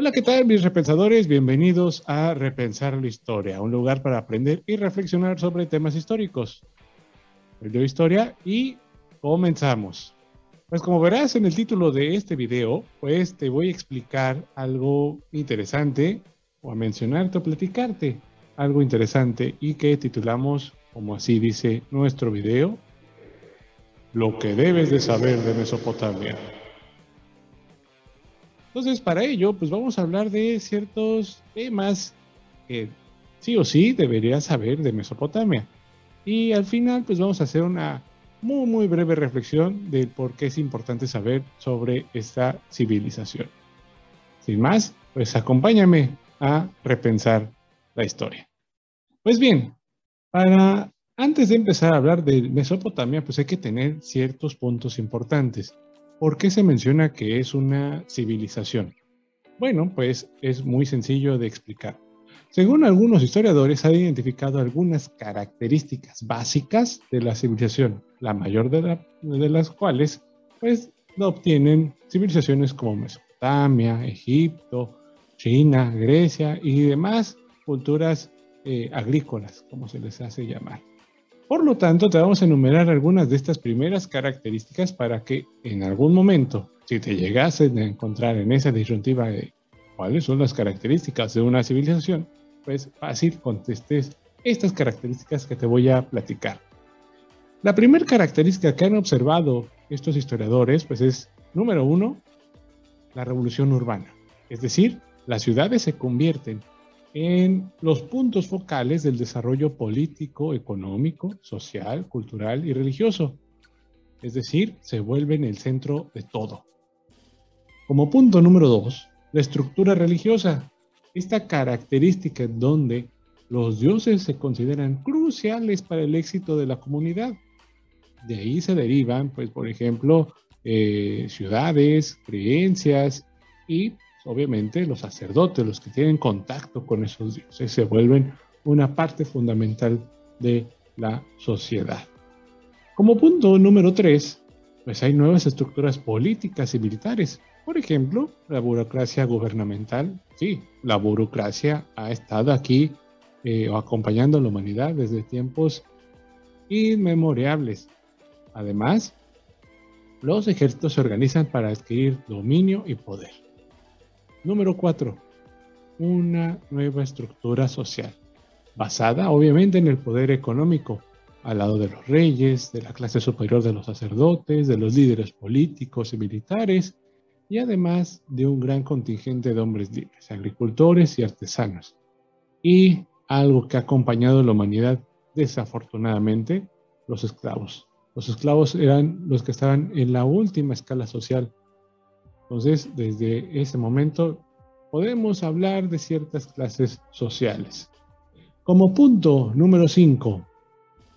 Hola, ¿qué tal mis repensadores? Bienvenidos a Repensar la Historia, un lugar para aprender y reflexionar sobre temas históricos. Soy Historia y comenzamos. Pues como verás en el título de este video, pues te voy a explicar algo interesante o a mencionarte o platicarte algo interesante y que titulamos, como así dice nuestro video, Lo que debes de saber de Mesopotamia. Entonces, para ello, pues vamos a hablar de ciertos temas que sí o sí deberías saber de Mesopotamia. Y al final, pues vamos a hacer una muy, muy breve reflexión de por qué es importante saber sobre esta civilización. Sin más, pues acompáñame a repensar la historia. Pues bien, para antes de empezar a hablar de Mesopotamia, pues hay que tener ciertos puntos importantes. ¿Por qué se menciona que es una civilización? Bueno, pues es muy sencillo de explicar. Según algunos historiadores, ha identificado algunas características básicas de la civilización, la mayor de, las cuales pues lo obtienen civilizaciones como Mesopotamia, Egipto, China, Grecia y demás culturas eh, agrícolas, como se les hace llamar. Por lo tanto, te vamos a enumerar algunas de estas primeras características para que en algún momento, si te llegasen a encontrar en esa disyuntiva de cuáles son las características de una civilización, pues fácil contestes estas características que te voy a platicar. La primera característica que han observado estos historiadores, pues es, número uno, la revolución urbana. Es decir, las ciudades se convierten en los puntos focales del desarrollo político, económico, social, cultural y religioso. Es decir, se vuelven el centro de todo. Como punto número dos, la estructura religiosa. Esta característica en donde los dioses se consideran cruciales para el éxito de la comunidad. De ahí se derivan, pues, por ejemplo, eh, ciudades, creencias y obviamente los sacerdotes, los que tienen contacto con esos dioses, se vuelven una parte fundamental de la sociedad. Como punto número tres, pues hay nuevas estructuras políticas y militares. Por ejemplo, la burocracia gubernamental. Sí, la burocracia ha estado aquí eh, acompañando a la humanidad desde tiempos inmemorables. Además, los ejércitos se organizan para adquirir dominio y poder. Número 4. Una nueva estructura social, basada obviamente en el poder económico, al lado de los reyes, de la clase superior de los sacerdotes, de los líderes políticos y militares, y además de un gran contingente de hombres libres, agricultores y artesanos. Y algo que ha acompañado a la humanidad desafortunadamente, los esclavos. Los esclavos eran los que estaban en la última escala social entonces, desde ese momento podemos hablar de ciertas clases sociales. Como punto número 5,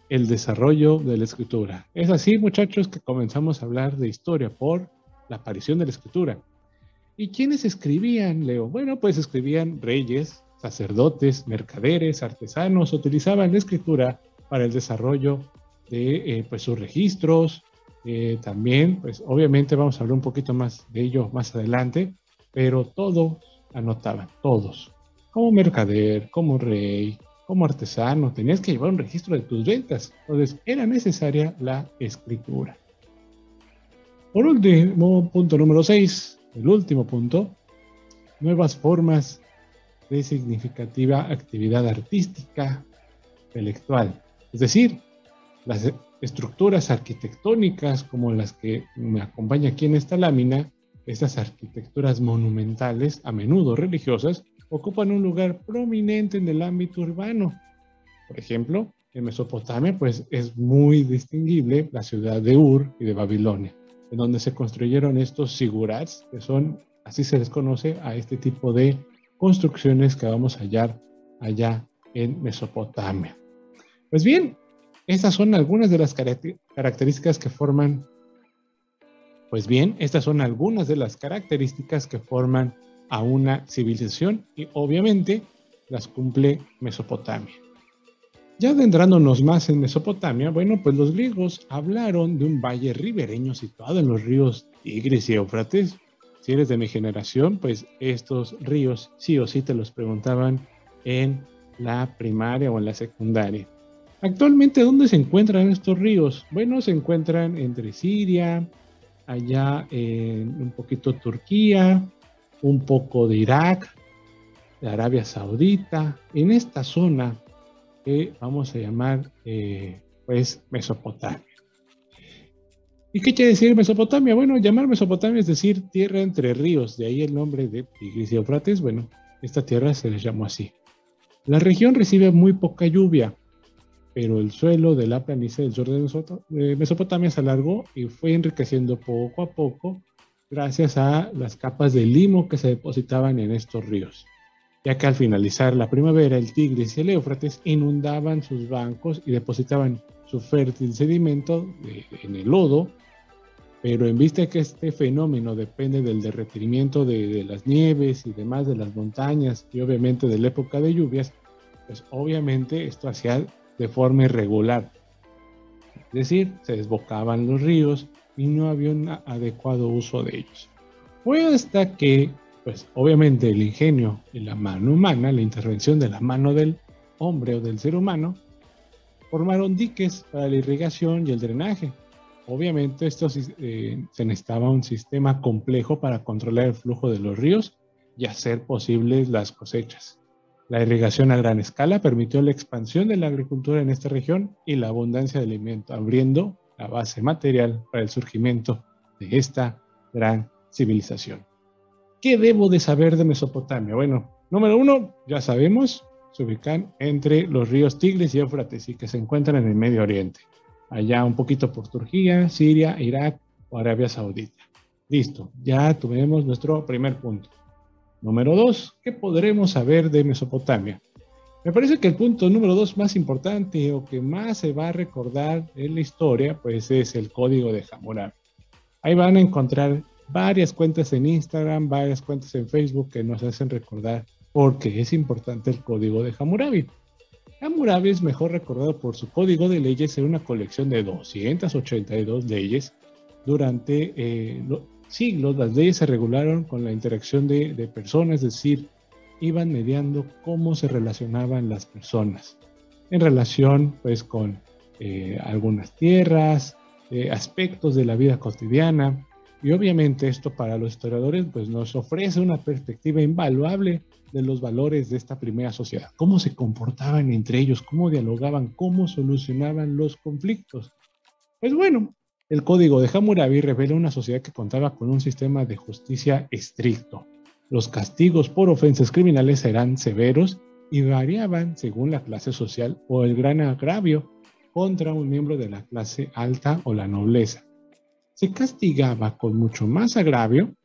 el desarrollo de la escritura. Es así, muchachos, que comenzamos a hablar de historia por la aparición de la escritura. ¿Y quiénes escribían, Leo? Bueno, pues escribían reyes, sacerdotes, mercaderes, artesanos, utilizaban la escritura para el desarrollo de eh, pues, sus registros, eh, también, pues obviamente vamos a hablar un poquito más de ello más adelante, pero todos anotaban, todos, como mercader, como rey, como artesano, tenías que llevar un registro de tus ventas, entonces era necesaria la escritura. Por último, punto número 6, el último punto, nuevas formas de significativa actividad artística, intelectual, es decir, las estructuras arquitectónicas como las que me acompaña aquí en esta lámina, estas arquitecturas monumentales, a menudo religiosas, ocupan un lugar prominente en el ámbito urbano. Por ejemplo, en Mesopotamia, pues es muy distinguible la ciudad de Ur y de Babilonia, en donde se construyeron estos sigurats, que son, así se les conoce a este tipo de construcciones que vamos a hallar allá en Mesopotamia. Pues bien, estas son algunas de las características que forman, pues bien, estas son algunas de las características que forman a una civilización y obviamente las cumple Mesopotamia. Ya adentrándonos más en Mesopotamia, bueno, pues los griegos hablaron de un valle ribereño situado en los ríos Tigris y Éufrates, si eres de mi generación, pues estos ríos sí o sí te los preguntaban en la primaria o en la secundaria. Actualmente, ¿dónde se encuentran estos ríos? Bueno, se encuentran entre Siria, allá en un poquito Turquía, un poco de Irak, de Arabia Saudita, en esta zona que vamos a llamar eh, pues Mesopotamia. ¿Y qué quiere decir Mesopotamia? Bueno, llamar Mesopotamia es decir tierra entre ríos, de ahí el nombre de Tigris y. Bueno, esta tierra se les llamó así. La región recibe muy poca lluvia, pero el suelo de la planicie del sur de Mesopotamia se alargó y fue enriqueciendo poco a poco gracias a las capas de limo que se depositaban en estos ríos, ya que al finalizar la primavera el Tigris y el Éufrates inundaban sus bancos y depositaban su fértil sedimento en el lodo. Pero en vista de que este fenómeno depende del derretimiento de, las nieves y demás de las montañas y obviamente de la época de lluvias, pues obviamente esto hacía de forma irregular. Es decir, se desbocaban los ríos y no había un adecuado uso de ellos. Fue hasta que, pues obviamente el ingenio y la mano humana, la intervención de la mano del hombre o del ser humano, formaron diques para la irrigación y el drenaje, Obviamente esto eh, se necesitaba un sistema complejo para controlar el flujo de los ríos y hacer posibles las cosechas. La irrigación a gran escala permitió la expansión de la agricultura en esta región y la abundancia de alimento, abriendo la base material para el surgimiento de esta gran civilización. ¿Qué debo de saber de Mesopotamia? Bueno, número uno, ya sabemos, se ubican entre los ríos Tigris y Éufrates y que se encuentran en el Medio Oriente allá un poquito por Turquía, Siria, Irak o Arabia Saudita. Listo, ya tuvimos nuestro primer punto. Número dos, ¿qué podremos saber de Mesopotamia? Me parece que el punto número dos más importante o que más se va a recordar en la historia, pues es el código de Hammurabi. Ahí van a encontrar varias cuentas en Instagram, varias cuentas en Facebook que nos hacen recordar por qué es importante el código de Hammurabi. Hammurabi es mejor recordado por su código de leyes en una colección de 282 leyes. Durante eh, siglos las leyes se regularon con la interacción de, personas, es decir, iban mediando cómo se relacionaban las personas en relación pues con eh, algunas tierras, eh, aspectos de la vida cotidiana y obviamente esto para los historiadores pues nos ofrece una perspectiva invaluable de los valores de esta primera sociedad, cómo se comportaban entre ellos, cómo dialogaban, cómo solucionaban los conflictos. Pues bueno, el código de Hammurabi revela una sociedad que contaba con un sistema de justicia estricto. Los castigos por ofensas criminales eran severos y variaban según la clase social o el gran agravio contra un miembro de la clase alta o la nobleza. Se castigaba con mucho más agravio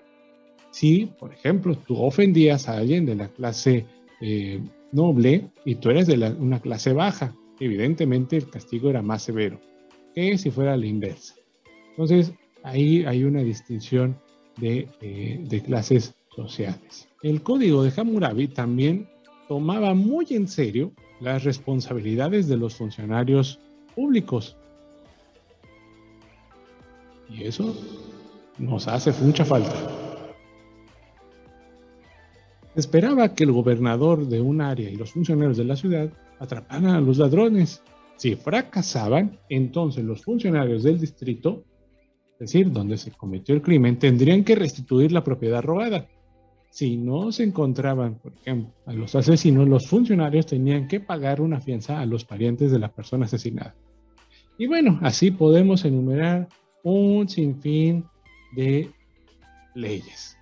si, por ejemplo, tú ofendías a alguien de la clase eh, noble y tú eres de una clase baja, evidentemente el castigo era más severo que si fuera la inversa. Entonces, ahí hay una distinción de, eh, de clases sociales. El código de Hammurabi también tomaba muy en serio las responsabilidades de los funcionarios públicos. Y eso nos hace mucha falta esperaba que el gobernador de un área y los funcionarios de la ciudad atraparan a los ladrones. Si fracasaban, entonces los funcionarios del distrito, es decir, donde se cometió el crimen, tendrían que restituir la propiedad robada. Si no se encontraban, por ejemplo, a los asesinos, los funcionarios tenían que pagar una fianza a los parientes de la persona asesinada. Y bueno, así podemos enumerar un sinfín de leyes.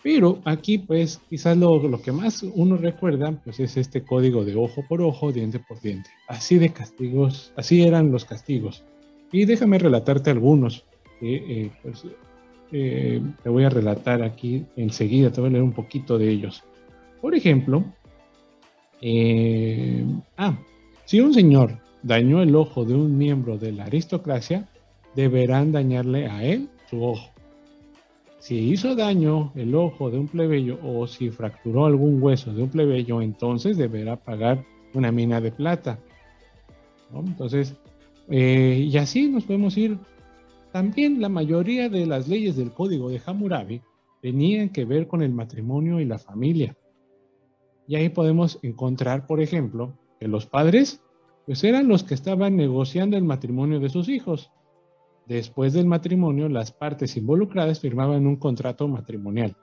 Pero aquí, pues, quizás lo, lo, que más uno recuerda, pues, es este código de ojo por ojo, diente por diente. Así de castigos, así eran los castigos. Y déjame relatarte algunos. Eh, pues, eh, te voy a relatar aquí enseguida, te voy a leer un poquito de ellos. Por ejemplo, eh, ah, si un señor dañó el ojo de un miembro de la aristocracia, deberán dañarle a él su ojo. Si hizo daño el ojo de un plebeyo o si fracturó algún hueso de un plebeyo, entonces deberá pagar una mina de plata. Entonces, eh, y así nos podemos ir. También la mayoría de las leyes del código de Hammurabi tenían que ver con el matrimonio y la familia. Y ahí podemos encontrar, por ejemplo, que los padres pues eran los que estaban negociando el matrimonio de sus hijos. Después del matrimonio, las partes involucradas firmaban un contrato matrimonial.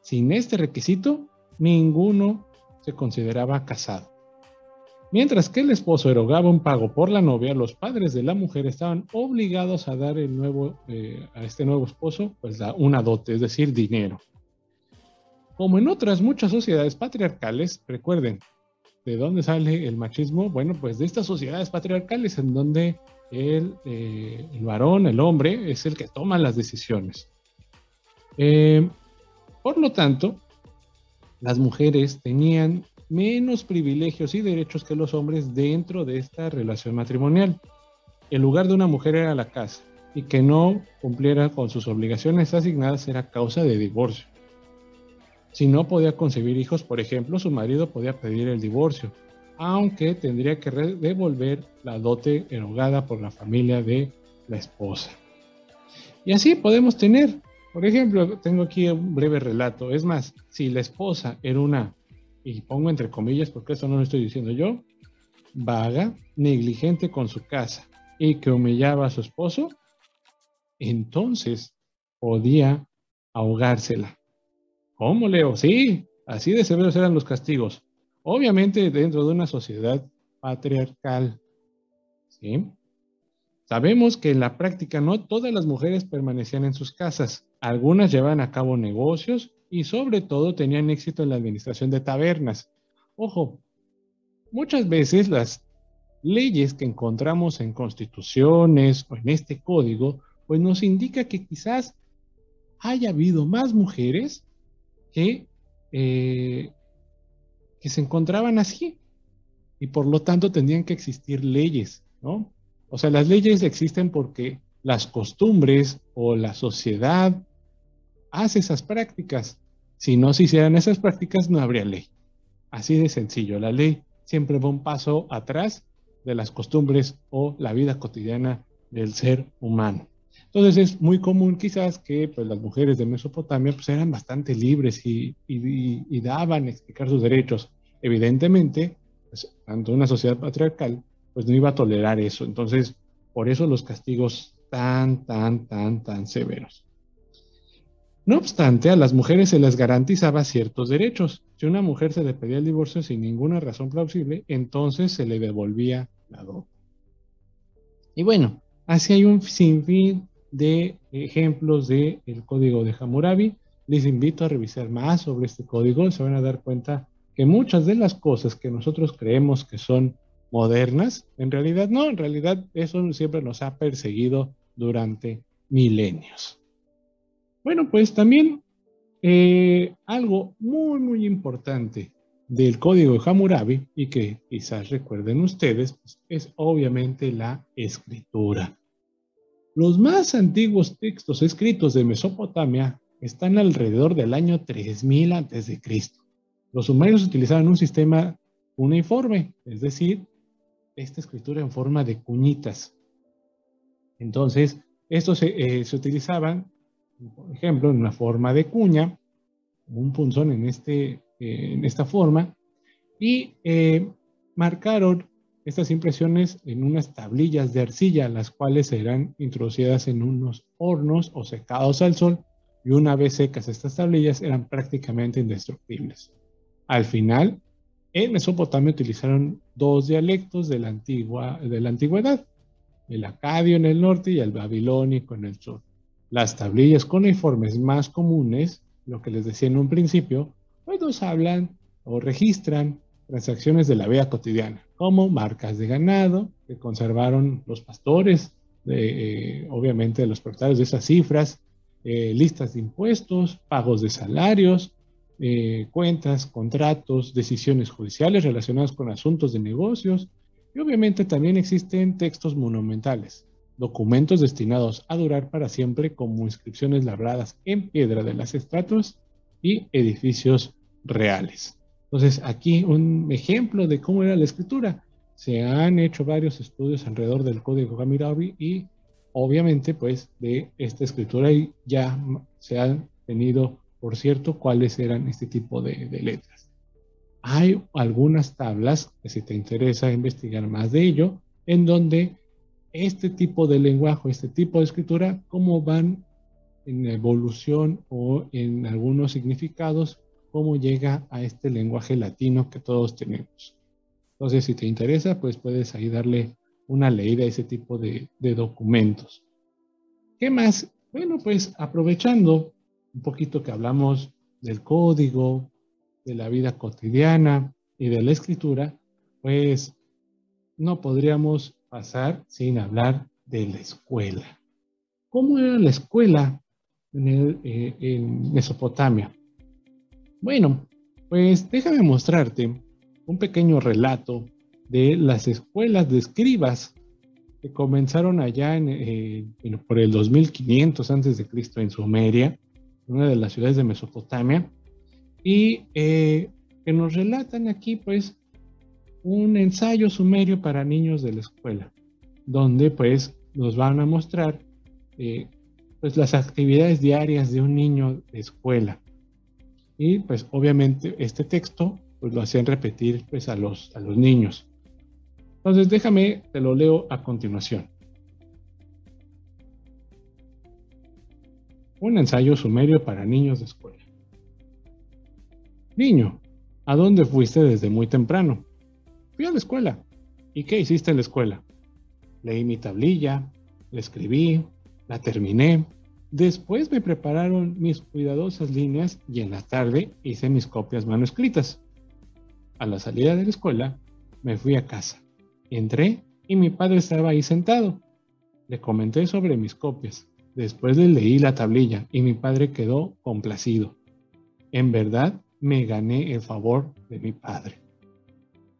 Sin este requisito, ninguno se consideraba casado. Mientras que el esposo erogaba un pago por la novia, los padres de la mujer estaban obligados a dar el nuevo, eh, a este nuevo esposo pues una dote, es decir, dinero. Como en otras muchas sociedades patriarcales, recuerden, ¿de dónde sale el machismo? Bueno, pues de estas sociedades patriarcales en donde el, eh, varón, el hombre, es el que toma las decisiones. Eh, por lo tanto, las mujeres tenían menos privilegios y derechos que los hombres dentro de esta relación matrimonial. El lugar de una mujer era la casa y que no cumpliera con sus obligaciones asignadas era causa de divorcio. Si no podía concebir hijos, por ejemplo, su marido podía pedir el divorcio, aunque tendría que devolver la dote erogada por la familia de la esposa. Y así podemos tener, por ejemplo, tengo aquí un breve relato. Es más, si la esposa era una y pongo entre comillas porque eso no lo estoy diciendo yo, vaga, negligente con su casa y que humillaba a su esposo, entonces podía ahogársela. ¿Cómo, Leo? Sí, así de severos eran los castigos. Obviamente dentro de una sociedad patriarcal. ¿Sí? Sabemos que en la práctica no todas las mujeres permanecían en sus casas. Algunas llevaban a cabo negocios y sobre todo tenían éxito en la administración de tabernas. Ojo, muchas veces las leyes que encontramos en constituciones o en este código, pues nos indica que quizás haya habido más mujeres que, eh, que se encontraban así y por lo tanto tendrían que existir leyes, ¿no? O sea, las leyes existen porque las costumbres o la sociedad hace esas prácticas. Si no se hicieran esas prácticas, no habría ley. Así de sencillo. La ley siempre va un paso atrás de las costumbres o la vida cotidiana del ser humano. Entonces es muy común quizás que pues, las mujeres de Mesopotamia pues, eran bastante libres y, daban a explicar sus derechos. Evidentemente, pues, tanto una sociedad patriarcal pues no iba a tolerar eso. Entonces, por eso los castigos tan, tan, tan, tan severos. No obstante, a las mujeres se les garantizaba ciertos derechos. Si una mujer se le pedía el divorcio sin ninguna razón plausible, entonces se le devolvía la dote. Y bueno, así hay un sinfín de ejemplos del código de Hammurabi. Les invito a revisar más sobre este código. Se van a dar cuenta que muchas de las cosas que nosotros creemos que son modernas, en realidad no, en realidad eso siempre nos ha perseguido durante milenios. Bueno, pues también eh, algo muy, muy importante del código de Hammurabi y que quizás recuerden ustedes, pues, es obviamente la escritura. Los más antiguos textos escritos de Mesopotamia están alrededor del año 3000 a.C. Los sumerios utilizaban un sistema uniforme, es decir, esta escritura en forma de cuñitas. Entonces, estos eh, se utilizaban por ejemplo, en una forma de cuña, un punzón en, este, eh, en esta forma, y eh, marcaron estas impresiones en unas tablillas de arcilla, las cuales serán introducidas en unos hornos o secados al sol, y una vez secas estas tablillas eran prácticamente indestructibles. Al final, en Mesopotamia utilizaron dos dialectos de la, antigua, de la antigüedad, el acadio en el norte y el babilónico en el sur. Las tablillas con informes más comunes, lo que les decía en un principio, pues nos hablan o registran transacciones de la vida cotidiana, como marcas de ganado que conservaron los pastores, de, eh, obviamente los propietarios de esas cifras, eh, listas de impuestos, pagos de salarios, eh, cuentas, contratos, decisiones judiciales relacionadas con asuntos de negocios, y obviamente también existen textos monumentales, documentos destinados a durar para siempre como inscripciones labradas en piedra de las estratos y edificios reales. Entonces, aquí un ejemplo de cómo era la escritura. Se han hecho varios estudios alrededor del código Hammurabi y obviamente pues de esta escritura ya se han tenido por cierto cuáles eran este tipo de, de letras. Hay algunas tablas, que si te interesa investigar más de ello, en donde este tipo de lenguaje, este tipo de escritura, cómo van en evolución o en algunos significados, cómo llega a este lenguaje latino que todos tenemos. Entonces, si te interesa, pues puedes ahí darle una leída a ese tipo de, de documentos. ¿Qué más? Bueno, pues aprovechando un poquito que hablamos del código, de la vida cotidiana y de la escritura, pues no podríamos pasar sin hablar de la escuela. ¿Cómo era la escuela en, eh, en Mesopotamia? Bueno, pues déjame mostrarte un pequeño relato de las escuelas de escribas que comenzaron allá en, eh, por el 2500 antes de Cristo en Sumeria, una de las ciudades de Mesopotamia, y eh, que nos relatan aquí, pues, un ensayo sumerio para niños de la escuela, donde, pues, nos van a mostrar, eh, pues, las actividades diarias de un niño de escuela. Y, pues, obviamente, este texto, pues, lo hacían repetir, pues, a los, a los niños. Entonces, déjame, te lo leo a continuación. Un ensayo sumerio para niños de escuela. Niño, ¿a dónde fuiste desde muy temprano? Fui a la escuela. ¿Y qué hiciste en la escuela? Leí mi tablilla, la escribí, la terminé. Después me prepararon mis cuidadosas líneas y en la tarde hice mis copias manuscritas. A la salida de la escuela me fui a casa. Entré y mi padre estaba ahí sentado. Le comenté sobre mis copias. Después le leí la tablilla y mi padre quedó complacido. En verdad, me gané el favor de mi padre.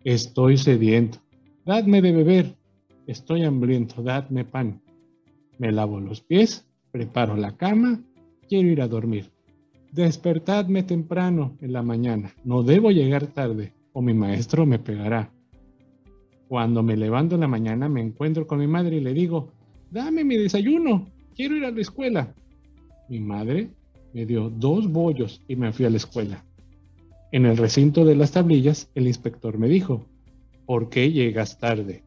Estoy sediento, dadme de beber. Estoy hambriento, dadme pan. Me lavo los pies, preparo la cama, quiero ir a dormir. Despertadme temprano en la mañana, no debo llegar tarde o mi maestro me pegará. Cuando me levanto en la mañana me encuentro con mi madre y le digo, dame mi desayuno, quiero ir a la escuela. Mi madre me dio dos bollos y me fui a la escuela. En el recinto de las tablillas, el inspector me dijo, ¿por qué llegas tarde?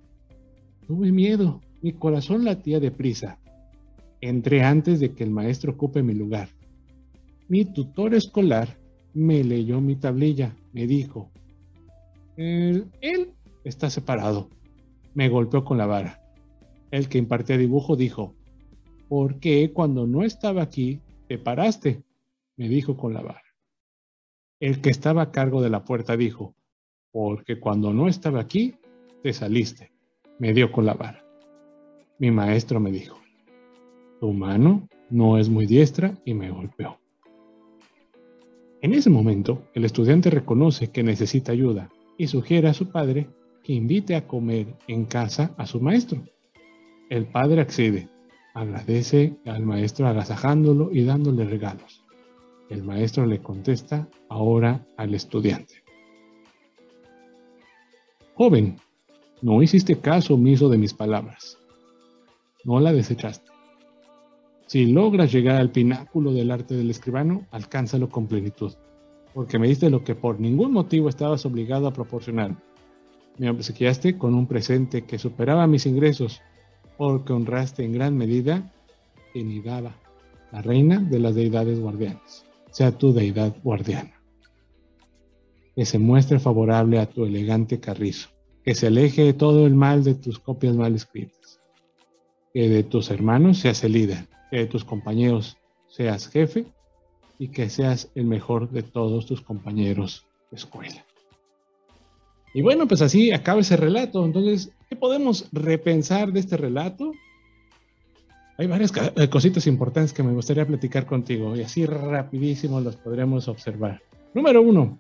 Tuve miedo, mi corazón latía deprisa. Entré antes de que el maestro ocupe mi lugar. Mi tutor escolar me leyó mi tablilla, me dijo, él, él está separado. Me golpeó con la vara. El que impartía dibujo dijo, ¿por qué cuando no estaba aquí te paraste? Me dijo con la vara. El que estaba a cargo de la puerta dijo, porque cuando no estaba aquí, te saliste. Me dio con la vara. Mi maestro me dijo, tu mano no es muy diestra y me golpeó. En ese momento, el estudiante reconoce que necesita ayuda y sugiere a su padre que invite a comer en casa a su maestro. El padre accede, agradece al maestro agasajándolo y dándole regalos. El maestro le contesta ahora al estudiante. Joven, no hiciste caso omiso de mis palabras. No la desechaste. Si logras llegar al pináculo del arte del escribano, alcánzalo con plenitud, porque me diste lo que por ningún motivo estabas obligado a proporcionar. Me obsequiaste con un presente que superaba mis ingresos, porque honraste en gran medida Enidaba, la reina de las deidades guardianes sea tu deidad guardiana. Que se muestre favorable a tu elegante carrizo, que se aleje todo el mal de tus copias mal escritas, que de tus hermanos seas el líder, que de tus compañeros seas jefe y que seas el mejor de todos tus compañeros de escuela. Y bueno, pues así acaba ese relato. Entonces, ¿qué podemos repensar de este relato? Hay varias eh, cositas importantes que me gustaría platicar contigo y así rapidísimo las podremos observar. Número uno,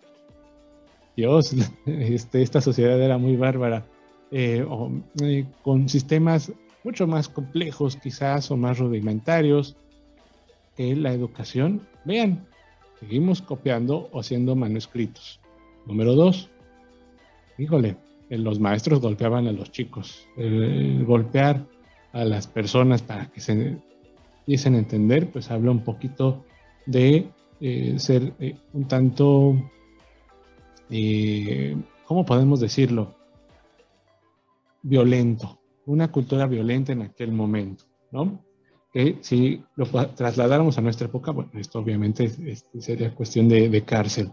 Dios, este, esta sociedad era muy bárbara, eh, eh, con sistemas mucho más complejos quizás o más rudimentarios que la educación. Vean, seguimos copiando o haciendo manuscritos. Número dos, híjole, los maestros golpeaban a los chicos. golpear a las personas para que se empiecen a entender, pues habla un poquito de eh, ser eh, un tanto, ¿cómo podemos decirlo? Violento, una cultura violenta en aquel momento, ¿no? Que si lo trasladáramos a nuestra época, bueno, esto obviamente sería cuestión de, cárcel.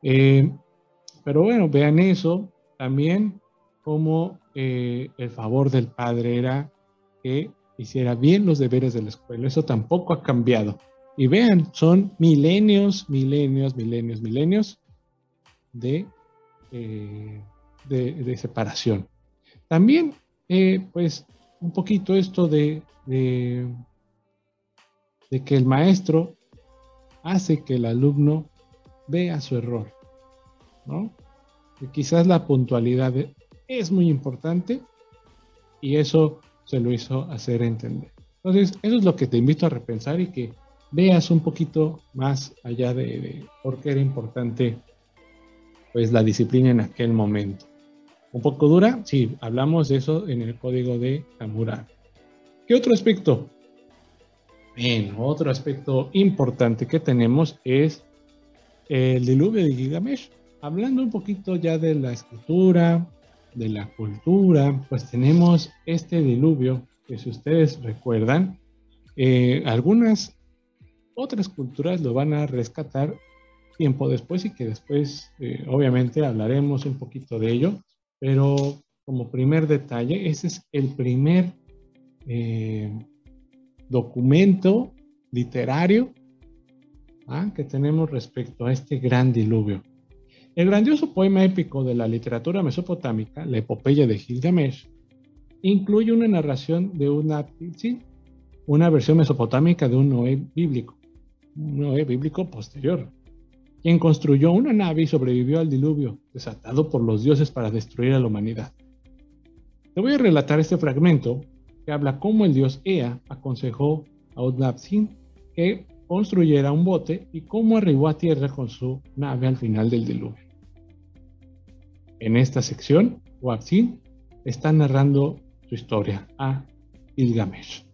pero bueno, vean eso, también como el favor del padre era que hiciera bien los deberes de la escuela. Eso tampoco ha cambiado. Y vean, son milenios, milenios, milenios, milenios de, eh, de, separación. También, eh, pues, un poquito esto de, de, que el maestro hace que el alumno vea su error, ¿no? Quizás la puntualidad es muy importante y eso se lo hizo hacer entender. Entonces, eso es lo que te invito a repensar y que veas un poquito más allá de, por qué era importante pues la disciplina en aquel momento. Un poco dura, sí, hablamos de eso en el código de Hammurabi. ¿Qué otro aspecto? Bien, otro aspecto importante que tenemos es el diluvio de Gilgamesh. Hablando un poquito ya de la escritura, de la cultura, pues tenemos este diluvio que si ustedes recuerdan, eh, algunas otras culturas lo van a rescatar tiempo después y que después eh, obviamente hablaremos un poquito de ello, pero como primer detalle, ese es el primer eh, documento literario ¿ah? que tenemos respecto a este gran diluvio. El grandioso poema épico de la literatura mesopotámica, la epopeya de Gilgamesh, incluye una narración de una, una versión mesopotámica de un Noé bíblico, un Noé bíblico posterior, quien construyó una nave y sobrevivió al diluvio desatado por los dioses para destruir a la humanidad. Te voy a relatar este fragmento que habla cómo el dios Ea aconsejó a Utnapishtim que construyera un bote y cómo arribó a tierra con su nave al final del diluvio. En esta sección, Wabsin está narrando su historia. A Gilgamesh.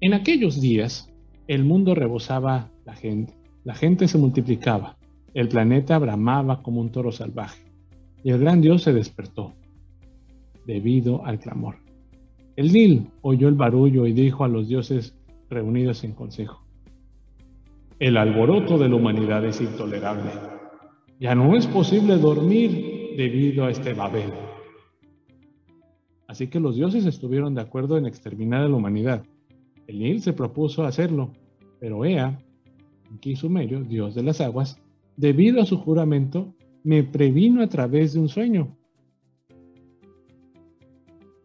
En aquellos días, el mundo rebosaba la gente, la gente se multiplicaba, el planeta bramaba como un toro salvaje, y el gran dios se despertó, debido al clamor. El Nil oyó el barullo y dijo a los dioses reunidos en consejo, el alboroto de la humanidad es intolerable ya no es posible dormir debido a este Babel. Así que los dioses estuvieron de acuerdo en exterminar a la humanidad. El Nil se propuso hacerlo, pero Ea, Sumerio, dios de las aguas, debido a su juramento, me previno a través de un sueño.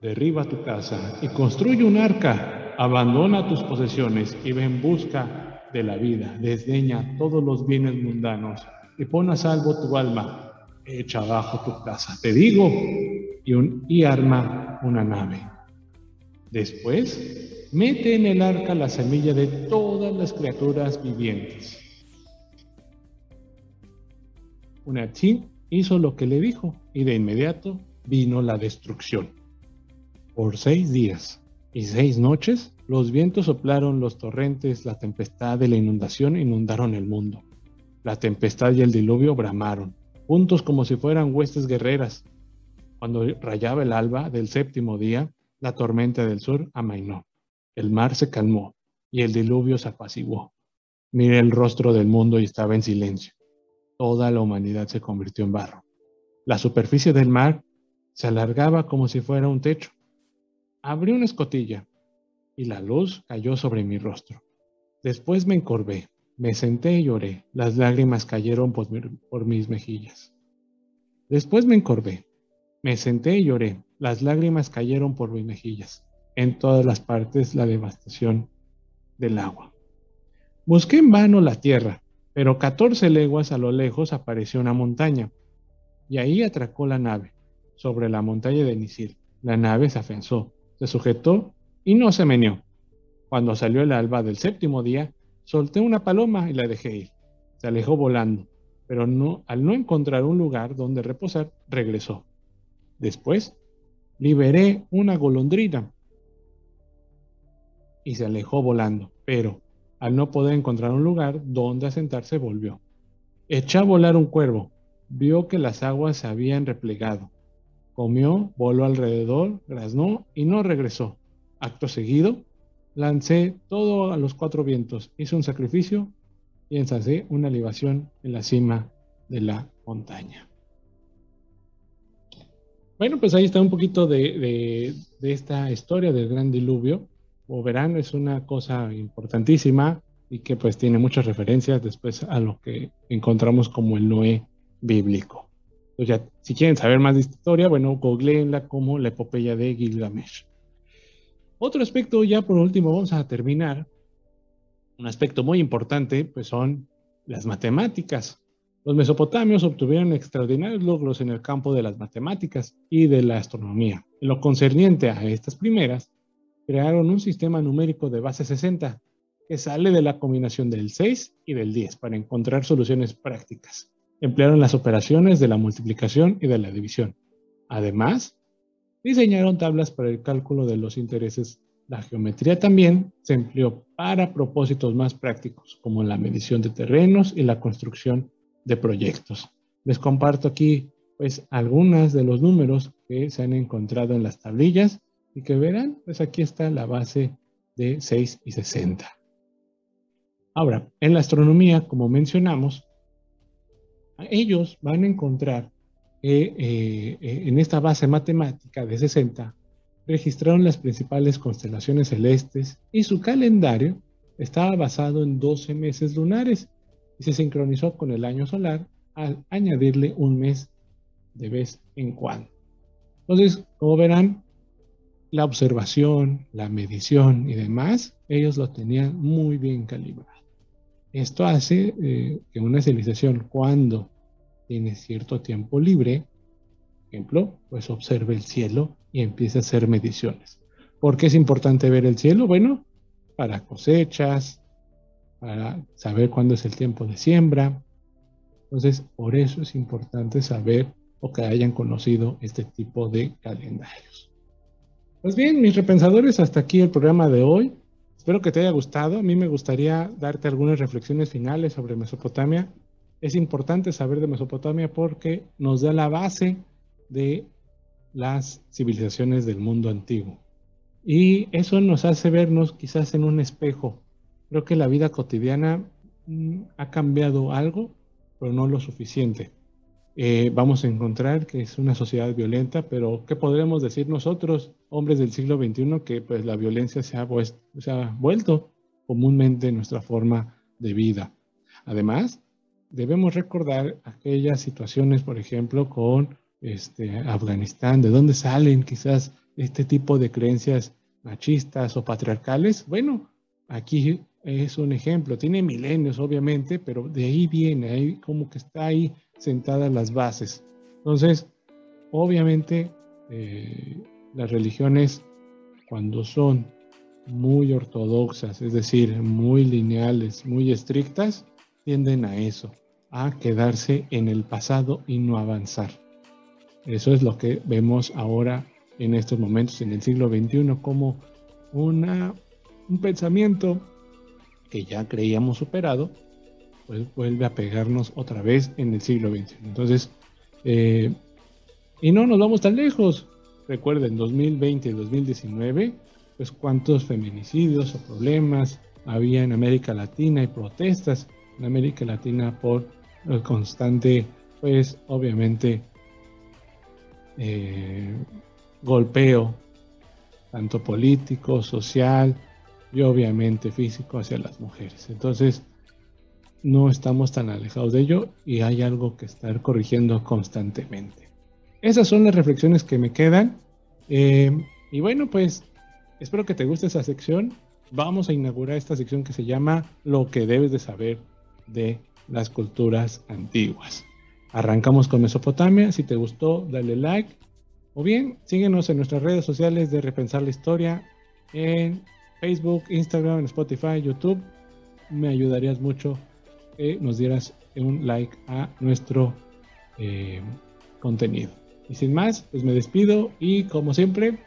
Derriba tu casa y construye un arca, abandona tus posesiones y ve en busca de la vida, desdeña todos los bienes mundanos y pon a salvo tu alma, echa abajo tu casa, te digo, y, un, y arma una nave. Después, mete en el arca la semilla de todas las criaturas vivientes. Unachín hizo lo que le dijo y de inmediato vino la destrucción. Por seis días y seis noches, los vientos soplaron los torrentes, la tempestad y la inundación inundaron el mundo. La tempestad y el diluvio bramaron, juntos como si fueran huestes guerreras. Cuando rayaba el alba del séptimo día, la tormenta del sur amainó. El mar se calmó y el diluvio se apaciguó. Miré el rostro del mundo y estaba en silencio. Toda la humanidad se convirtió en barro. La superficie del mar se alargaba como si fuera un techo. Abrí una escotilla y la luz cayó sobre mi rostro. Después me encorvé me senté y lloré. Las lágrimas cayeron por, mis mejillas. Después me encorvé. Me senté y lloré. Las lágrimas cayeron por mis mejillas. En todas las partes la devastación del agua. Busqué en vano la tierra, pero 14 leguas a lo lejos apareció una montaña, y ahí atracó la nave, sobre la montaña de Nisil. La nave se afensó, se sujetó y no se meneó. Cuando salió el alba del séptimo día, Solté una paloma y la dejé ir. Se alejó volando, pero no, al no encontrar un lugar donde reposar, regresó. Después, liberé una golondrina y se alejó volando, pero Al no poder encontrar un lugar donde asentarse, volvió. Echó a volar un cuervo. Vio que las aguas se habían replegado. Comió, voló alrededor, graznó y no regresó. Acto seguido, lancé todo a los cuatro vientos, hice un sacrificio y ensacé una libación en la cima de la montaña. Bueno, pues ahí está un poquito de, esta historia del gran diluvio. Como verán, es una cosa importantísima y que pues tiene muchas referencias después a lo que encontramos como el Noé bíblico. Entonces ya, si quieren saber más de esta historia, bueno, googleenla como la epopeya de Gilgamesh. Otro aspecto, ya por último, vamos a terminar. Un aspecto muy importante, pues son las matemáticas. Los mesopotamios obtuvieron extraordinarios logros en el campo de las matemáticas y de la astronomía. En lo concerniente a estas primeras, crearon un sistema numérico de base 60 que sale de la combinación del 6 y del 10 para encontrar soluciones prácticas. Emplearon las operaciones de la multiplicación y de la división. Además, diseñaron tablas para el cálculo de los intereses. La geometría también se empleó para propósitos más prácticos, como la medición de terrenos y la construcción de proyectos. Les comparto aquí pues algunas de los números que se han encontrado en las tablillas y que verán, pues aquí está la base de 6 y 60. Ahora, en la astronomía, como mencionamos, ellos van a encontrar eh, eh, en esta base matemática de 60 registraron las principales constelaciones celestes y su calendario estaba basado en 12 meses lunares y se sincronizó con el año solar al añadirle un mes de vez en cuando. Entonces, como verán, la observación, la medición y demás, ellos lo tenían muy bien calibrado. Esto hace eh, que una civilización cuando tiene cierto tiempo libre, ejemplo, pues observe el cielo y empiece a hacer mediciones. ¿Por qué es importante ver el cielo? Bueno, para cosechas, para saber cuándo es el tiempo de siembra. Entonces, por eso es importante saber o que hayan conocido este tipo de calendarios. Pues bien, mis repensadores, hasta aquí el programa de hoy. Espero que te haya gustado. A mí me gustaría darte algunas reflexiones finales sobre Mesopotamia. Es importante saber de Mesopotamia porque nos da la base de las civilizaciones del mundo antiguo. Y eso nos hace vernos quizás en un espejo Creo que la vida cotidiana mm, ha cambiado algo, pero no lo suficiente. Eh, vamos a encontrar que es una sociedad violenta, pero ¿qué podremos decir nosotros, hombres del siglo XXI, que pues la violencia se ha, se ha vuelto comúnmente nuestra forma de vida? Además, debemos recordar aquellas situaciones, por ejemplo, con este, Afganistán, de dónde salen quizás este tipo de creencias machistas o patriarcales. Bueno, aquí es un ejemplo. Tiene milenios, obviamente, pero de ahí viene, ahí como que está ahí sentadas las bases. Entonces, obviamente, eh, las religiones, cuando son muy ortodoxas, es decir, muy lineales, muy estrictas, tienden a eso, a quedarse en el pasado y no avanzar. Eso es lo que vemos ahora en estos momentos, en el siglo XXI, como una, un pensamiento que ya creíamos superado, pues vuelve a pegarnos otra vez en el siglo XXI. Entonces, eh, y no nos vamos tan lejos. Recuerden, 2020 y 2019, pues cuántos feminicidios o problemas había en América Latina y protestas en América Latina por el constante, pues obviamente, eh, golpeo, tanto político, social, y obviamente físico hacia las mujeres. Entonces, no estamos tan alejados de ello y hay algo que estar corrigiendo constantemente. Esas son las reflexiones que me quedan. Eh, y bueno, pues espero que te guste esa sección. Vamos a inaugurar esta sección que se llama Lo que debes de saber de las culturas antiguas. Arrancamos con Mesopotamia. Si te gustó, dale like. O bien, síguenos en nuestras redes sociales de Repensar la Historia en Facebook, Instagram, Spotify, YouTube. Me ayudarías mucho que nos dieras un like a nuestro eh, contenido. Y sin más, pues me despido y como siempre,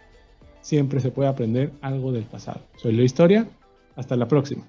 siempre se puede aprender algo del pasado. Soy la historia. Hasta la próxima.